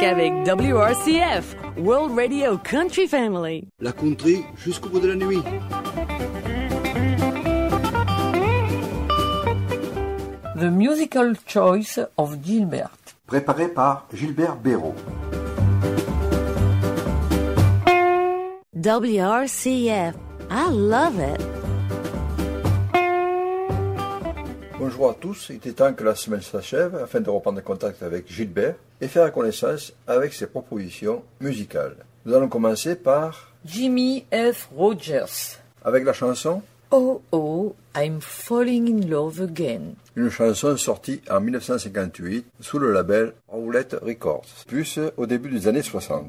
musique avec WRCF, World Radio Country Family. La country jusqu'au bout de la nuit. The Musical Choice of Gilbert. Préparé par Gilbert Béraud. WRCF. I love it. Bonjour à tous, il était temps que la semaine s'achève afin de reprendre contact avec Gilbert et faire connaissance avec ses propositions musicales. Nous allons commencer par Jimmy F. Rogers. avec la chanson Oh oh, I'm falling in love again. une chanson sortie en 1958 sous le label Roulette Records, plus au début des années 60.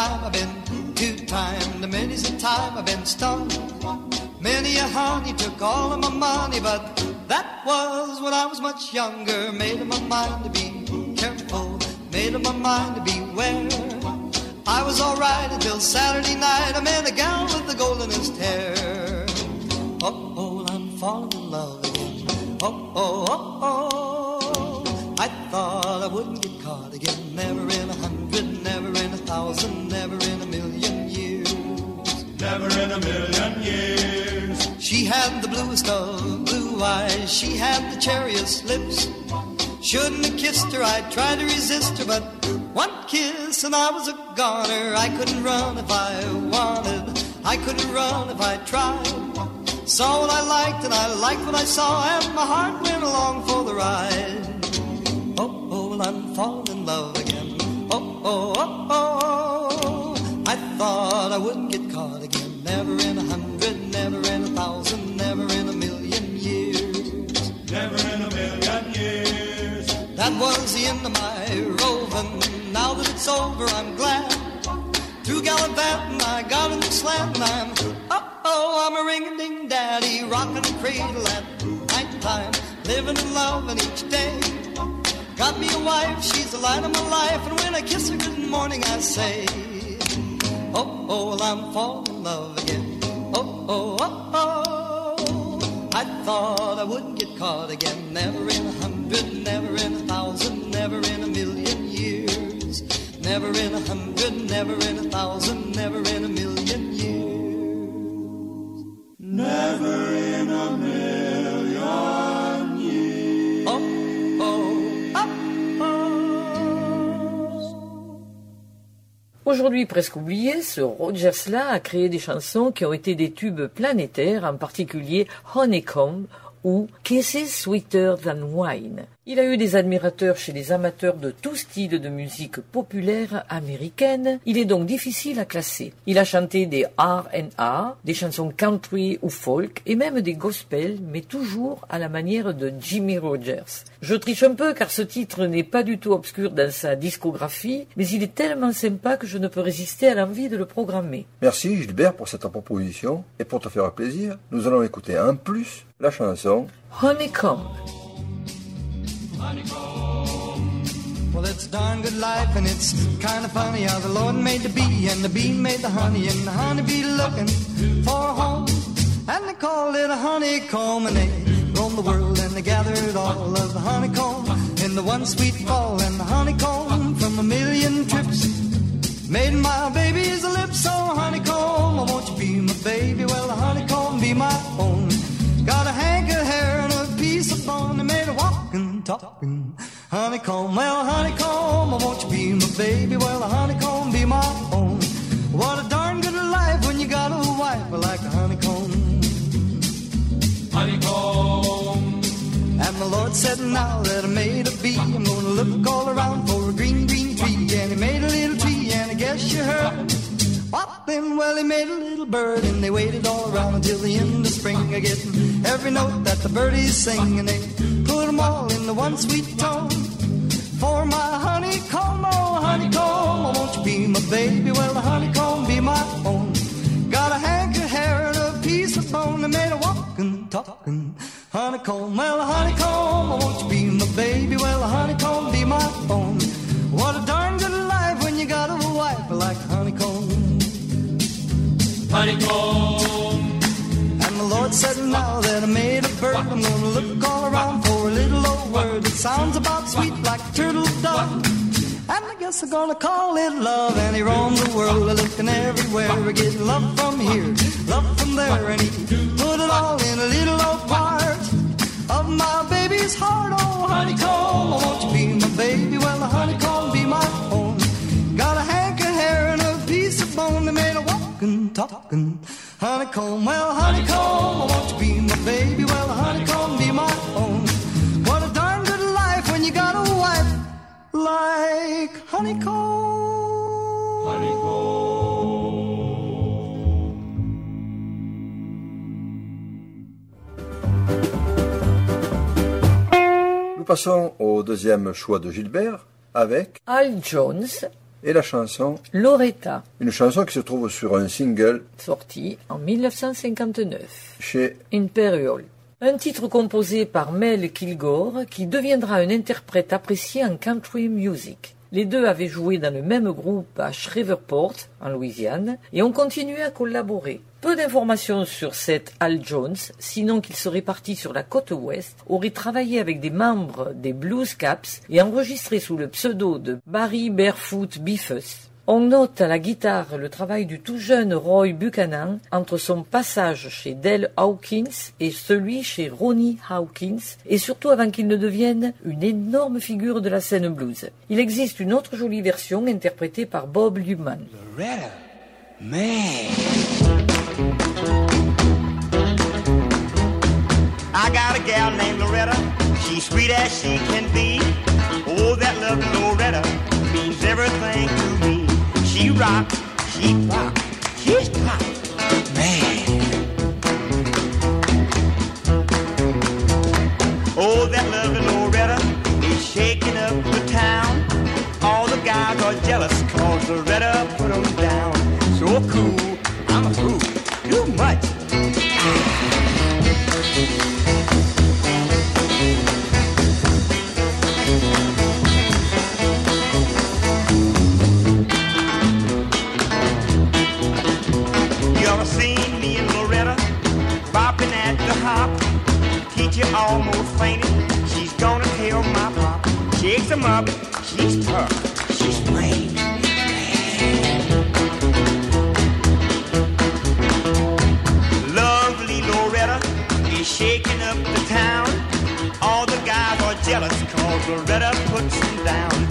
Time I've been two-timed, many's the time I've been stung. Many a honey took all of my money, but that was when I was much younger. Made up my mind to be careful, made up my mind to beware. I was alright until Saturday night. I met a gal with the goldenest hair. Oh, oh, I'm falling in love again. Oh, oh, oh, oh. In a thousand, never in a million years. Never in a million years. She had the bluest of blue eyes. She had the cherriest lips. Shouldn't have kissed her. I tried to resist her, but one kiss and I was a goner. I couldn't run if I wanted. I couldn't run if I tried. Saw what I liked and I liked what I saw, and my heart went along for the ride. Oh, oh, well, I'm falling in love again. Oh, oh, oh, oh. I thought I wouldn't get caught again. Never in a hundred, never in a thousand, never in a million years. Never in a million years. That was the end of my roving. Now that it's over, I'm glad. Through gallivanting, I got a new slant, and I'm uh oh, I'm a ring-a-ding daddy, rocking the cradle at night time, living and loving each day. Got me a wife, she's the light of my life, and when I kiss her good morning, I say, Oh oh, well, I'm falling in love again. Oh oh oh oh. I thought I wouldn't get caught again. Never in a hundred, never in a thousand, never in a million years. Never in a hundred, never in a thousand, never in a million years. Never in a million Aujourd'hui presque oublié, ce Rogers-là a créé des chansons qui ont été des tubes planétaires, en particulier Honeycomb ou Kisses Sweeter Than Wine. Il a eu des admirateurs chez les amateurs de tout style de musique populaire américaine. Il est donc difficile à classer. Il a chanté des R&R, des chansons country ou folk et même des gospels, mais toujours à la manière de Jimmy Rogers. Je triche un peu car ce titre n'est pas du tout obscur dans sa discographie, mais il est tellement sympa que je ne peux résister à l'envie de le programmer. Merci Gilbert pour cette proposition et pour te faire plaisir, nous allons écouter en plus la chanson Honeycomb. Well, it's a darn good life, and it's kind of funny how the Lord made the bee, and the bee made the honey, and the honeybee looking for a home. And they called it a honeycomb, and they roamed the world, and they gathered all of the honeycomb in the one sweet fall, and the honeycomb from a million trips made my baby's lips so honeycomb. Oh, won't you be my baby? Well, the honeycomb be my own. Gotta a talking honeycomb. Well, honeycomb, oh, won't you be my baby? Well, the honeycomb be my own. What a darn good life when you got a wife like a honeycomb. Honeycomb. And the Lord said, now that I made a bee, I'm gonna look all around for a green, green tree. And he made a little tree, and I guess you heard. Then? Well, he made a little bird, and they waited all around until the end of spring. A getting every note that the birdies sing, and they put 'em all in the one sweet tone. For my honeycomb, oh honeycomb, oh, won't you be my baby? Well, the honeycomb be my own. Got a hank of hair and a piece of bone, and made a walking, talking honeycomb. Well, the honeycomb, oh, won't you be my baby? Well, the honeycomb be my own. What a darn good life when you got a wife like honeycomb. honeycomb. And the Lord said, Now that I made a bird, I'm gonna look all around for a little old word that sounds about sweet like turtle dove. And I guess I'm gonna call it love. And he roamed the world, looking everywhere, getting love from here, love from there, and he put it all in a little old part of my baby's heart. Oh, honeycomb, won't you be my baby? Well, the honeycomb be my home. Got a hank of hair and a piece of bone that made a walking, talking honeycomb. Well, honeycomb, won't you be my baby? Well, honeycomb passons au deuxième choix de Gilbert avec Al Jones, et la chanson, Loretta, une chanson qui se trouve sur un single sorti en 1959. chez Imperial. Un titre composé par Mel Kilgore qui deviendra un interprète apprécié en country music. Les deux avaient joué dans le même groupe à Shreveport, en Louisiane, et ont continué à collaborer. Peu d'informations sur cet Al Jones, sinon qu'il serait parti sur la côte ouest, aurait travaillé avec des membres des Blues Caps et enregistré sous le pseudo de Barry Barefoot Beefus. On note à la guitare le travail du tout jeune Roy Buchanan entre son passage chez Dell Hawkins et celui chez Ronnie Hawkins, et surtout avant qu'il ne devienne une énorme figure de la scène blues. Il existe une autre jolie version interprétée par Bob Luman. I got a gal named Loretta. She's sweet as she can be. Oh, that love Loretta means everything to me. She rocks, she pop, she's pop. Ever seen me and Loretta bopping at the hop? Teacher almost fainted. She's gonna tell my pop. Shakes him up. She's tough. She's plain. Lovely Loretta is shaking up the town. All the guys are jealous cause Loretta puts them down.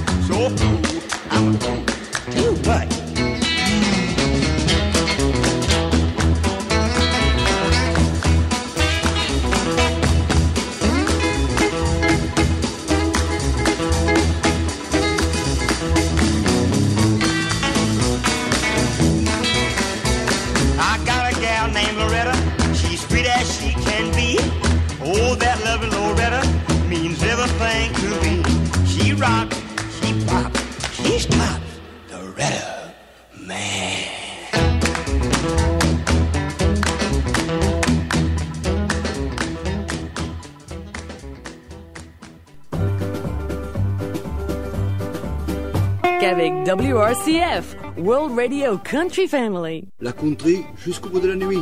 WRCF, World Radio Country Family. La country jusqu'au bout de la nuit.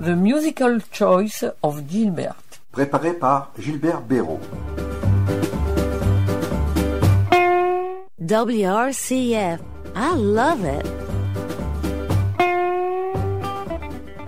The Musical Choice of Gilbert. Préparé par Gilbert Béraud. WRCF. I love it.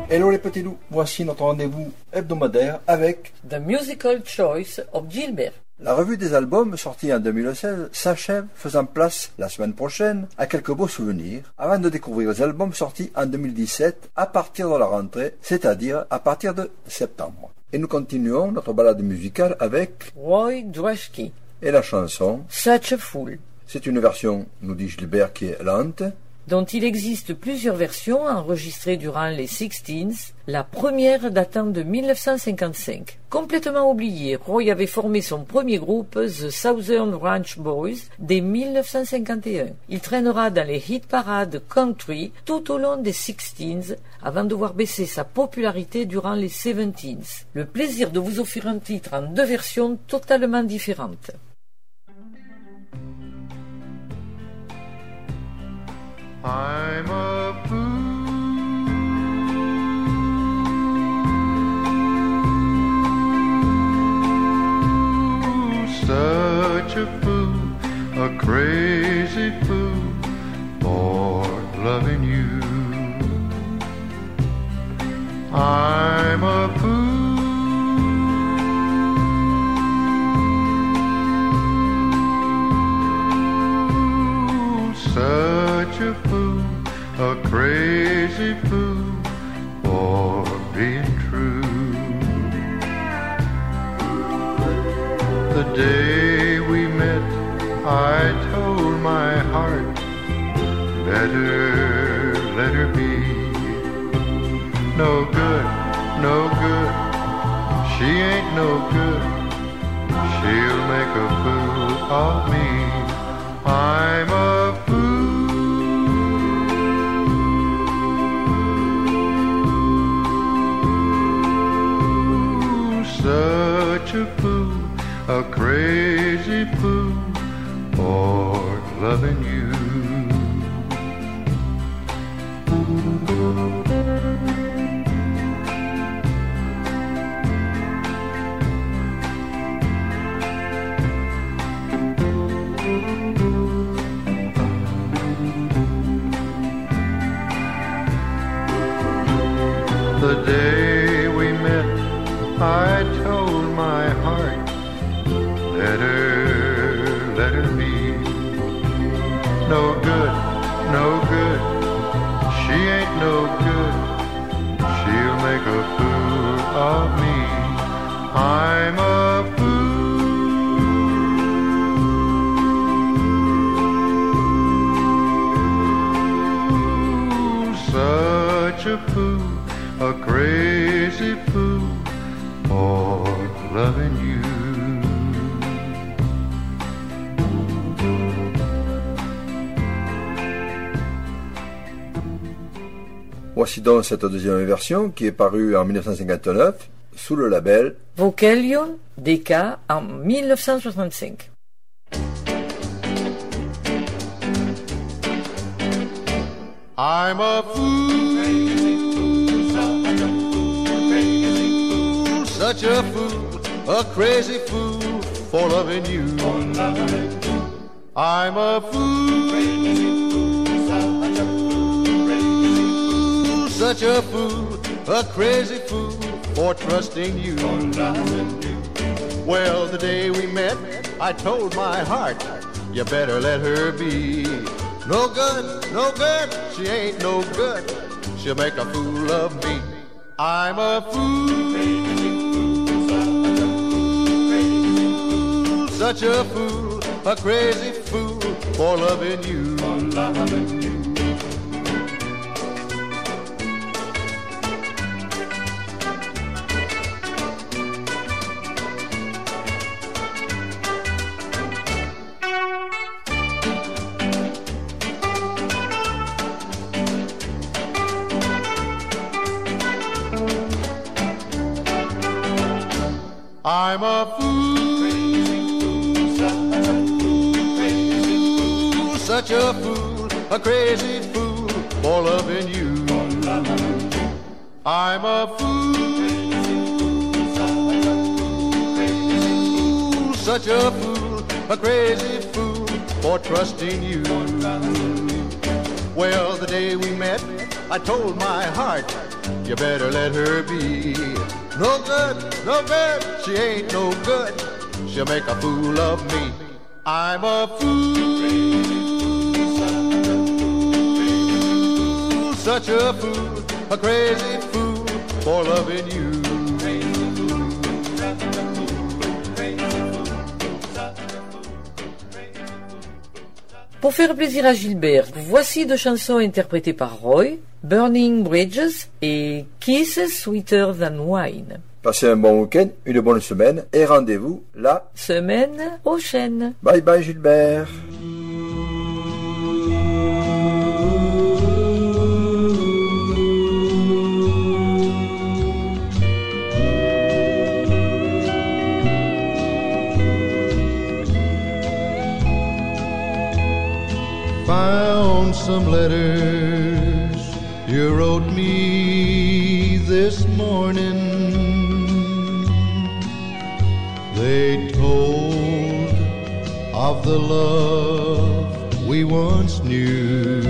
Hello les petits loups, voici notre rendez-vous hebdomadaire avec The Musical Choice of Gilbert. La revue des albums sortis en 2016 s'achève faisant place la semaine prochaine à quelques beaux souvenirs avant de découvrir les albums sortis en 2017 à partir de la rentrée, c'est-à-dire à partir de septembre. Et nous continuons notre balade musicale avec Roy Dreshke. et la chanson. Such a Fool. C'est une version, nous dit Gilbert, qui est lente, dont il existe plusieurs versions enregistrées durant les Sixteens, la première datant de 1955. Complètement oublié, Roy avait formé son premier groupe, The Southern Ranch Boys, dès 1951. Il traînera dans les hit parades country tout au long des Sixteens, avant de voir baisser sa popularité durant les Seventeens. Le plaisir de vous offrir un titre en deux versions totalement différentes. A crazy better let her be. No good, no good, she ain't no good. She'll make a fool of me. I'm a fool, such a fool, a crazy fool for loving you. Voici donc cette deuxième version qui est parue en 1959 sous le label Vocalion DK en 1965. I'm a fool, such a fool, a crazy fool for loving you. I'm a fool, such a fool, a crazy fool for trusting you. Well, the day we met, I told my heart, you better let her be. No good, no good, she ain't no good. She'll make a fool of me. I'm a fool, such a fool, a crazy fool for loving you. A crazy fool for loving you. I'm a fool, such a fool, a crazy fool for trusting you. Well, the day we met, I told my heart, you better let her be. No good, no good, she ain't no good. She'll make a fool of me. I'm a fool, such a fool, a crazy fool for loving you. Pour faire plaisir à Gilbert, voici deux chansons interprétées par Roy, Burning Bridges et Kisses Sweeter Than Wine. Passez un bon week-end, une bonne semaine et rendez-vous la Semaine prochaine. Bye bye Gilbert. Lonesome letters you wrote me this morning. They told of the love we once knew.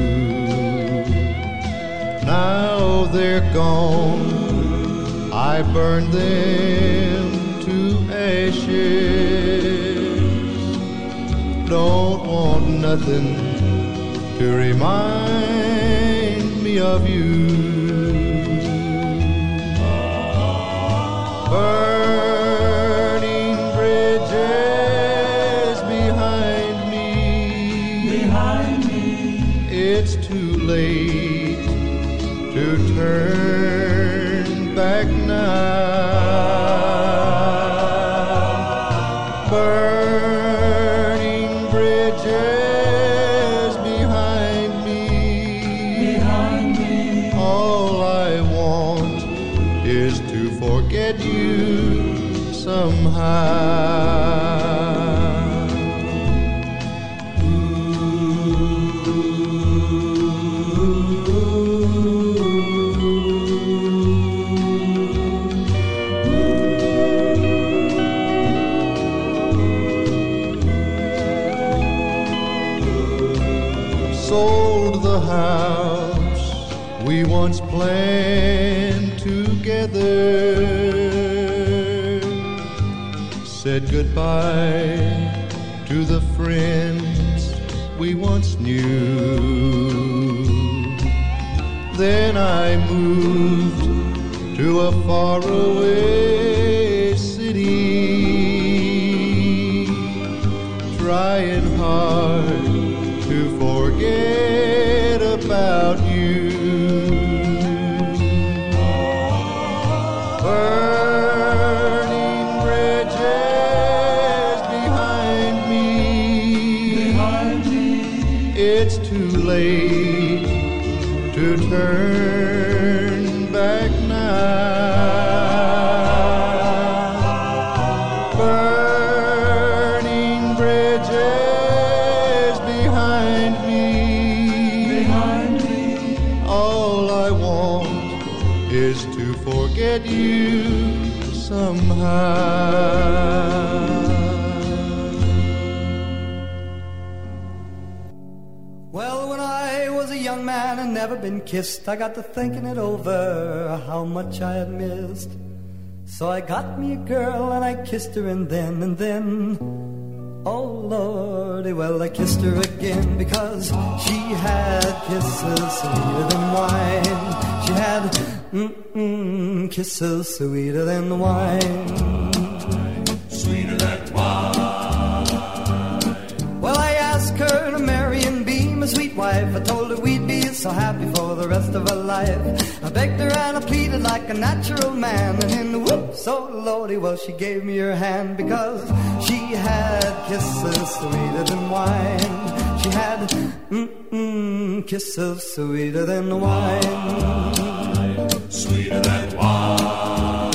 Now they're gone. I burned them to ashes. Don't want nothing to remind me of you. Burning Sold the house we once planned together. Said goodbye to the friends we once knew. Then I moved to a faraway city, trying All I want is to forget you somehow. Well, when I was a young man and never been kissed, I got to thinking it over, how much I had missed. So I got me a girl and I kissed her and then and then. Oh lordy, well I kissed her again because she had kisses sweeter than wine. She had mm-mm, kisses sweeter than wine. Sweeter than wine. Well, I asked her to marry and be my sweet wife. I told her we'd be so happy for the rest of her life. I begged her and I pleaded like a natural man. And in the whoops, so lordy, well, she gave me her hand because she had kisses sweeter than wine. She had mm-mm, kisses sweeter than wine. Sweeter than wine.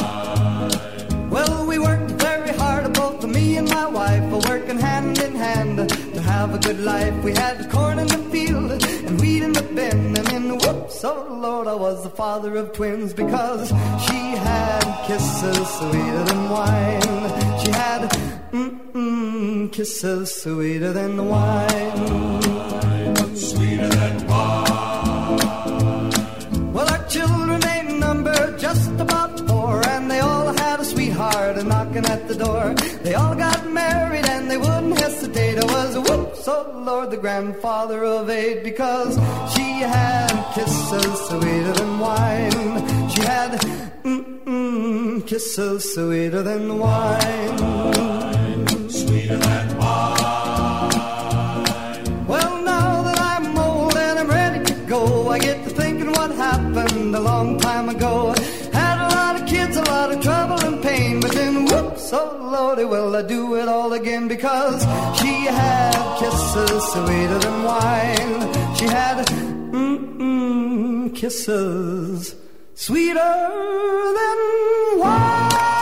Well, we worked very hard, both me and my wife, working hand in hand to have a good life. We had corn in the field and wheat in the bin, and in the oh Lord, I was the father of twins because she had kisses sweeter than wine. She had mm-mm, kisses sweeter than wine. Sweeter than wine. A knocking at the door. They all got married and they wouldn't hesitate. I was a whoops, oh Lord, the grandfather of eight, because she had kisses sweeter than wine. She had mm-mm, kisses sweeter than wine. Lordy, well I do it all again because she had kisses sweeter than wine. She had mm-mm, kisses sweeter than wine.